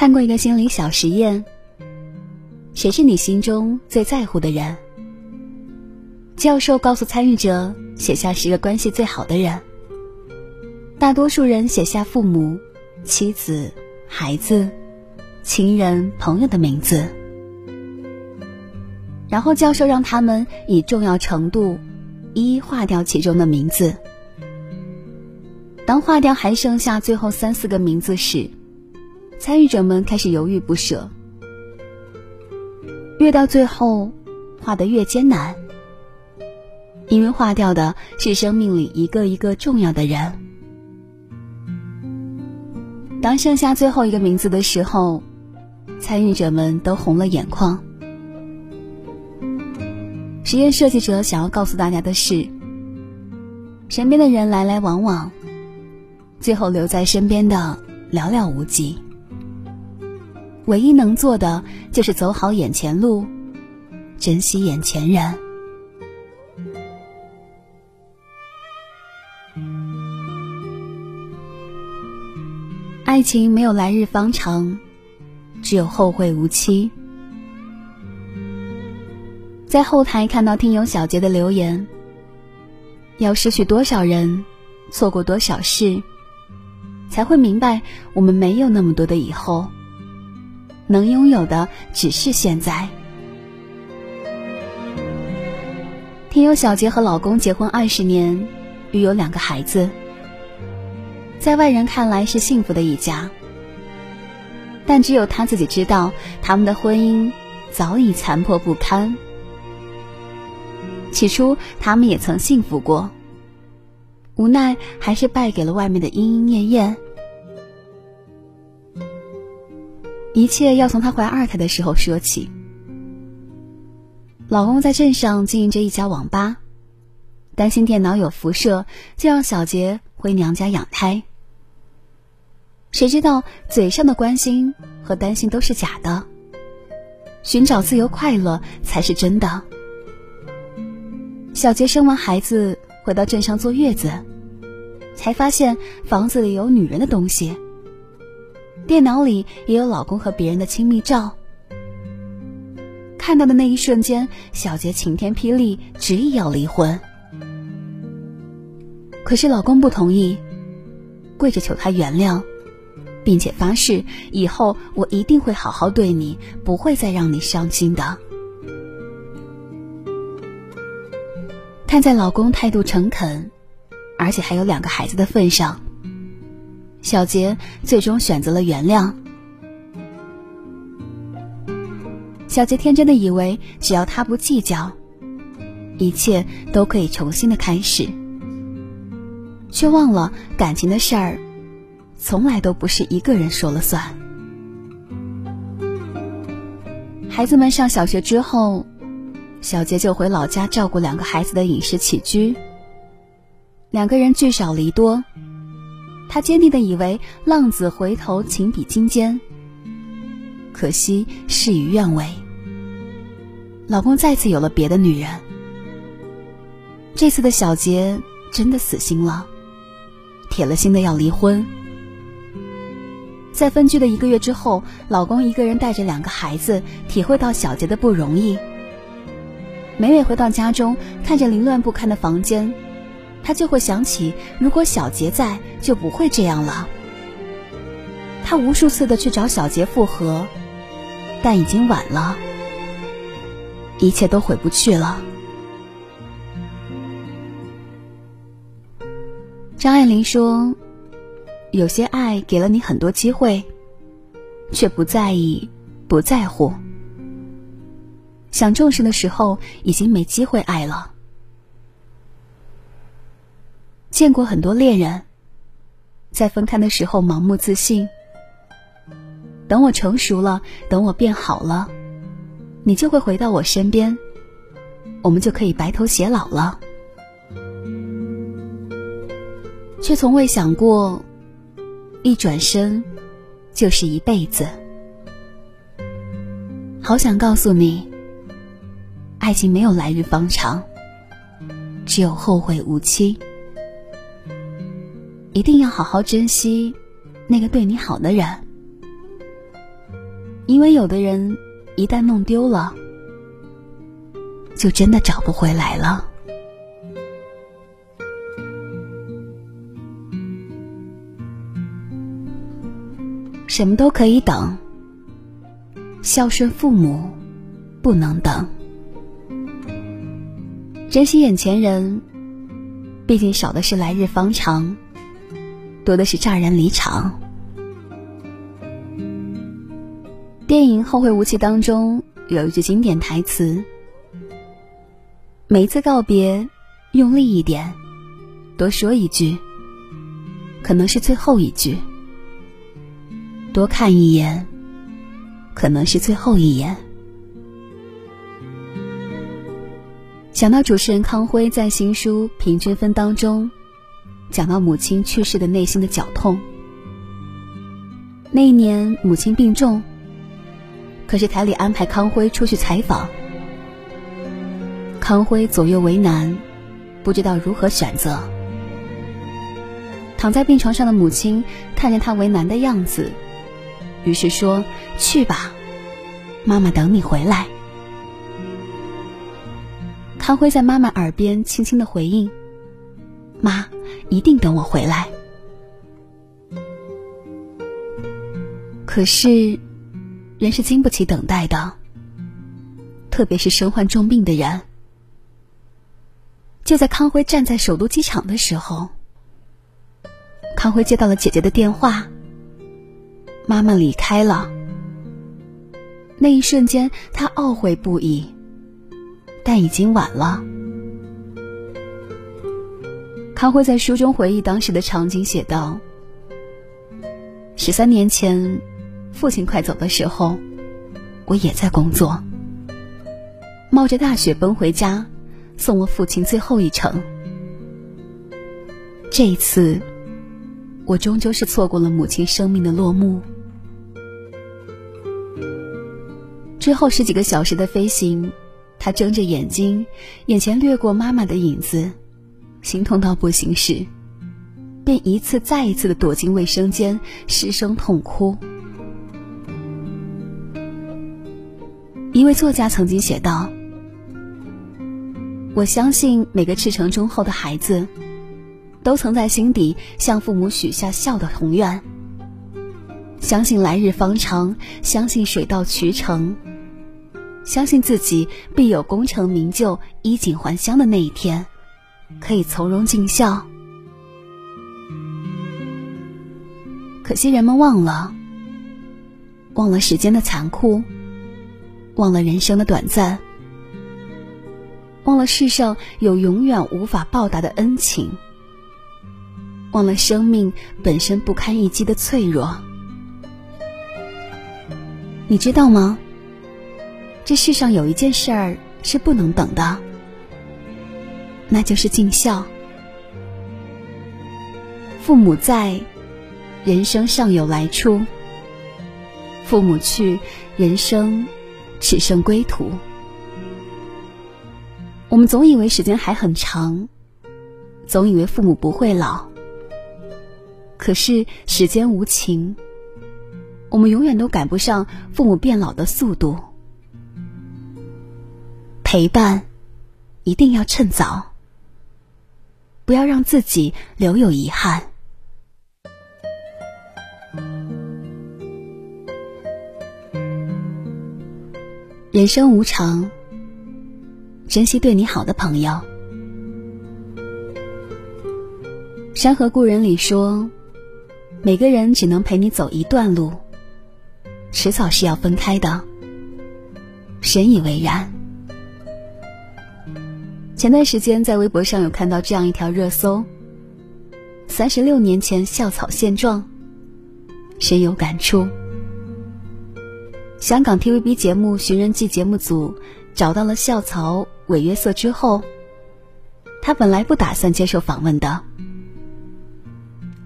看过一个心理小实验：谁是你心中最在乎的人？教授告诉参与者写下十个关系最好的人，大多数人写下父母、妻子、孩子、情人、朋友的名字。然后教授让他们以重要程度一一划掉其中的名字。当划掉还剩下最后三四个名字时，参与者们开始犹豫不舍。越到最后，画得越艰难，因为划掉的是生命里一个一个重要的人。当剩下最后一个名字的时候，参与者们都红了眼眶。实验设计者想要告诉大家的是：身边的人来来往往。最后留在身边的寥寥无几，唯一能做的就是走好眼前路，珍惜眼前人。爱情没有来日方长，只有后会无期。在后台看到听友小杰的留言，要失去多少人，错过多少事。才会明白，我们没有那么多的以后，能拥有的只是现在。听友小杰和老公结婚二十年，育有两个孩子，在外人看来是幸福的一家，但只有他自己知道，他们的婚姻早已残破不堪。起初，他们也曾幸福过。无奈还是败给了外面的莺莺燕燕。一切要从她怀二胎的时候说起。老公在镇上经营着一家网吧，担心电脑有辐射，就让小杰回娘家养胎。谁知道嘴上的关心和担心都是假的，寻找自由快乐才是真的。小杰生完孩子回到镇上坐月子。才发现房子里有女人的东西，电脑里也有老公和别人的亲密照。看到的那一瞬间，小杰晴天霹雳，执意要离婚。可是老公不同意，跪着求他原谅，并且发誓以后我一定会好好对你，不会再让你伤心的。看在老公态度诚恳。而且还有两个孩子的份上，小杰最终选择了原谅。小杰天真的以为，只要他不计较，一切都可以重新的开始，却忘了感情的事儿，从来都不是一个人说了算。孩子们上小学之后，小杰就回老家照顾两个孩子的饮食起居。两个人聚少离多，他坚定的以为浪子回头情比金坚。可惜事与愿违，老公再次有了别的女人。这次的小杰真的死心了，铁了心的要离婚。在分居的一个月之后，老公一个人带着两个孩子，体会到小杰的不容易。每每回到家中，看着凌乱不堪的房间。他就会想起，如果小杰在，就不会这样了。他无数次的去找小杰复合，但已经晚了，一切都回不去了。张爱玲说：“有些爱给了你很多机会，却不在意，不在乎。想重视的时候，已经没机会爱了。”见过很多恋人，在分开的时候盲目自信。等我成熟了，等我变好了，你就会回到我身边，我们就可以白头偕老了。却从未想过，一转身就是一辈子。好想告诉你，爱情没有来日方长，只有后会无期。一定要好好珍惜那个对你好的人，因为有的人一旦弄丢了，就真的找不回来了。什么都可以等，孝顺父母不能等。珍惜眼前人，毕竟少的是来日方长，多的是乍然离场。电影《后会无期》当中有一句经典台词：“每一次告别，用力一点，多说一句，可能是最后一句。”多看一眼，可能是最后一眼。想到主持人康辉在新书《平均分》当中，讲到母亲去世的内心的绞痛。那一年母亲病重，可是台里安排康辉出去采访，康辉左右为难，不知道如何选择。躺在病床上的母亲看见他为难的样子。于是说：“去吧，妈妈等你回来。”康辉在妈妈耳边轻轻的回应：“妈，一定等我回来。”可是，人是经不起等待的，特别是身患重病的人。就在康辉站在首都机场的时候，康辉接到了姐姐的电话。妈妈离开了，那一瞬间他懊悔不已，但已经晚了。他会在书中回忆当时的场景，写道：“十三年前，父亲快走的时候，我也在工作，冒着大雪奔回家，送我父亲最后一程。这一次，我终究是错过了母亲生命的落幕。”之后十几个小时的飞行，他睁着眼睛，眼前掠过妈妈的影子，心痛到不行时，便一次再一次的躲进卫生间，失声痛哭。一位作家曾经写道：“我相信每个赤诚忠厚的孩子，都曾在心底向父母许下孝的宏愿，相信来日方长，相信水到渠成。”相信自己必有功成名就、衣锦还乡的那一天，可以从容尽孝。可惜人们忘了，忘了时间的残酷，忘了人生的短暂，忘了世上有永远无法报答的恩情，忘了生命本身不堪一击的脆弱。你知道吗？这世上有一件事儿是不能等的，那就是尽孝。父母在，人生尚有来处；父母去，人生只剩归途。我们总以为时间还很长，总以为父母不会老。可是时间无情，我们永远都赶不上父母变老的速度。陪伴，一定要趁早，不要让自己留有遗憾。人生无常，珍惜对你好的朋友。《山河故人》里说，每个人只能陪你走一段路，迟早是要分开的。深以为然。前段时间在微博上有看到这样一条热搜：三十六年前校草现状，深有感触。香港 TVB 节目《寻人记》节目组找到了校草韦约瑟之后，他本来不打算接受访问的，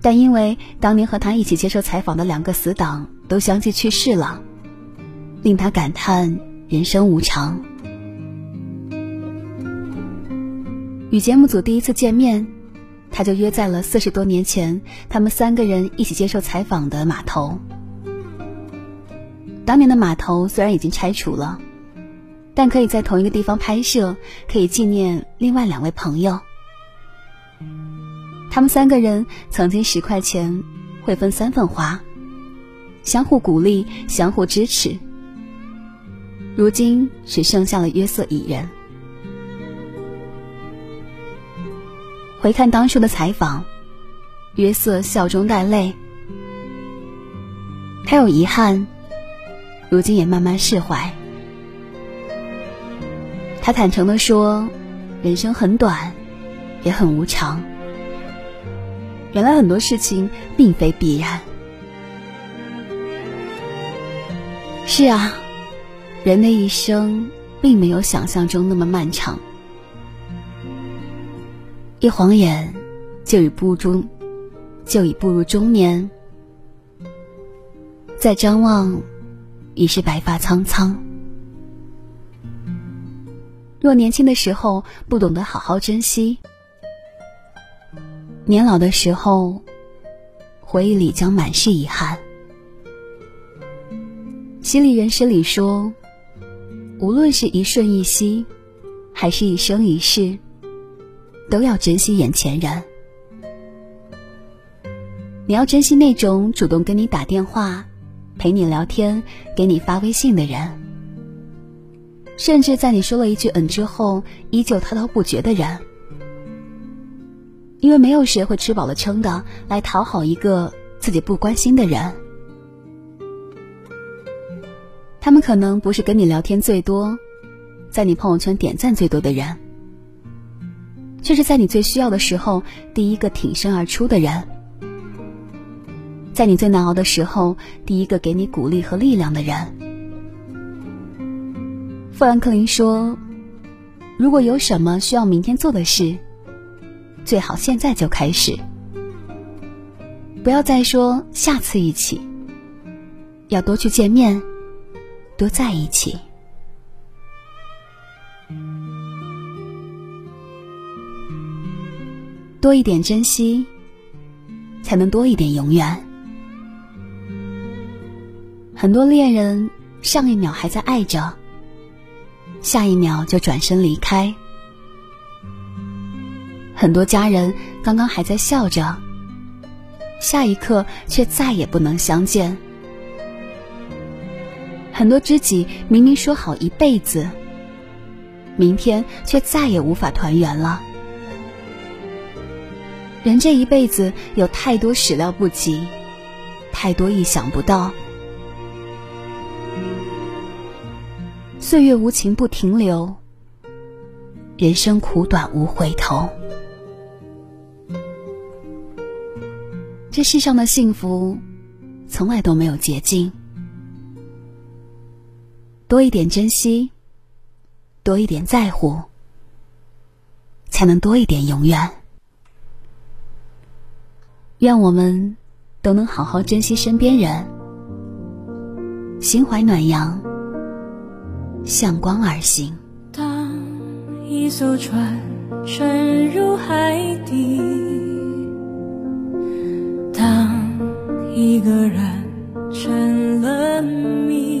但因为当年和他一起接受采访的两个死党都相继去世了，令他感叹人生无常。与节目组第一次见面，他就约在了四十多年前他们三个人一起接受采访的码头。当年的码头虽然已经拆除了，但可以在同一个地方拍摄，可以纪念另外两位朋友。他们三个人曾经十块钱会分三份花，相互鼓励，相互支持。如今只剩下了约瑟一人。回看当初的采访，约瑟笑中带泪。他有遗憾，如今也慢慢释怀。他坦诚的说：“人生很短，也很无常。原来很多事情并非必然。”是啊，人的一生并没有想象中那么漫长。一晃眼，就已步中，就已步入中年。再张望，已是白发苍苍。若年轻的时候不懂得好好珍惜，年老的时候，回忆里将满是遗憾。心理人生里说，无论是一瞬一息，还是一生一世。都要珍惜眼前人。你要珍惜那种主动跟你打电话、陪你聊天、给你发微信的人，甚至在你说了一句“嗯”之后，依旧滔滔不绝的人。因为没有谁会吃饱了撑的来讨好一个自己不关心的人。他们可能不是跟你聊天最多，在你朋友圈点赞最多的人。却是在你最需要的时候，第一个挺身而出的人；在你最难熬的时候，第一个给你鼓励和力量的人。富兰克林说：“如果有什么需要明天做的事，最好现在就开始，不要再说下次一起，要多去见面，多在一起。”多一点珍惜，才能多一点永远。很多恋人上一秒还在爱着，下一秒就转身离开；很多家人刚刚还在笑着，下一刻却再也不能相见；很多知己明明说好一辈子，明天却再也无法团圆了。人这一辈子有太多始料不及，太多意想不到。岁月无情不停留，人生苦短无回头。这世上的幸福，从来都没有捷径。多一点珍惜，多一点在乎，才能多一点永远。愿我们都能好好珍惜身边人，心怀暖阳，向光而行。当一艘船沉入海底，当一个人成了谜，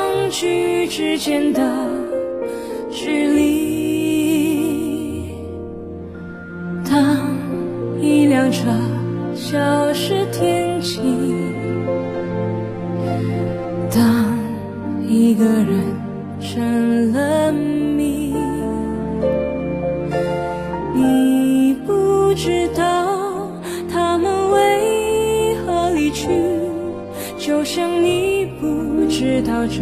聚之间的。距离，当一辆车消失天际。当一个人成了谜，你不知道他们为何离去，就像你不知道这